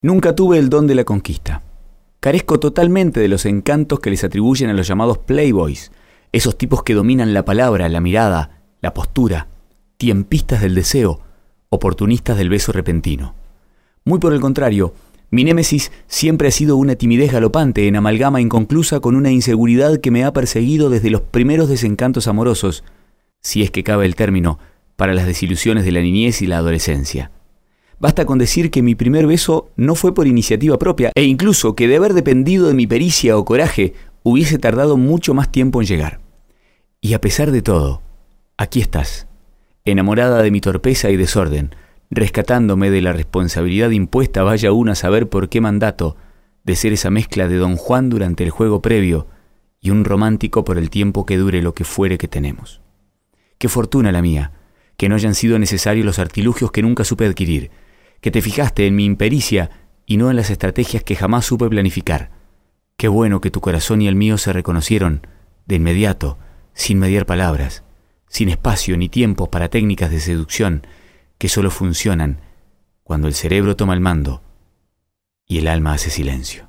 Nunca tuve el don de la conquista. Carezco totalmente de los encantos que les atribuyen a los llamados playboys, esos tipos que dominan la palabra, la mirada, la postura, tiempistas del deseo, oportunistas del beso repentino. Muy por el contrario, mi némesis siempre ha sido una timidez galopante en amalgama inconclusa con una inseguridad que me ha perseguido desde los primeros desencantos amorosos, si es que cabe el término, para las desilusiones de la niñez y la adolescencia. Basta con decir que mi primer beso no fue por iniciativa propia e incluso que de haber dependido de mi pericia o coraje hubiese tardado mucho más tiempo en llegar. Y a pesar de todo, aquí estás, enamorada de mi torpeza y desorden, rescatándome de la responsabilidad impuesta, vaya una a saber por qué mandato, de ser esa mezcla de don Juan durante el juego previo y un romántico por el tiempo que dure lo que fuere que tenemos. Qué fortuna la mía, que no hayan sido necesarios los artilugios que nunca supe adquirir, que te fijaste en mi impericia y no en las estrategias que jamás supe planificar. Qué bueno que tu corazón y el mío se reconocieron de inmediato, sin mediar palabras, sin espacio ni tiempo para técnicas de seducción que solo funcionan cuando el cerebro toma el mando y el alma hace silencio.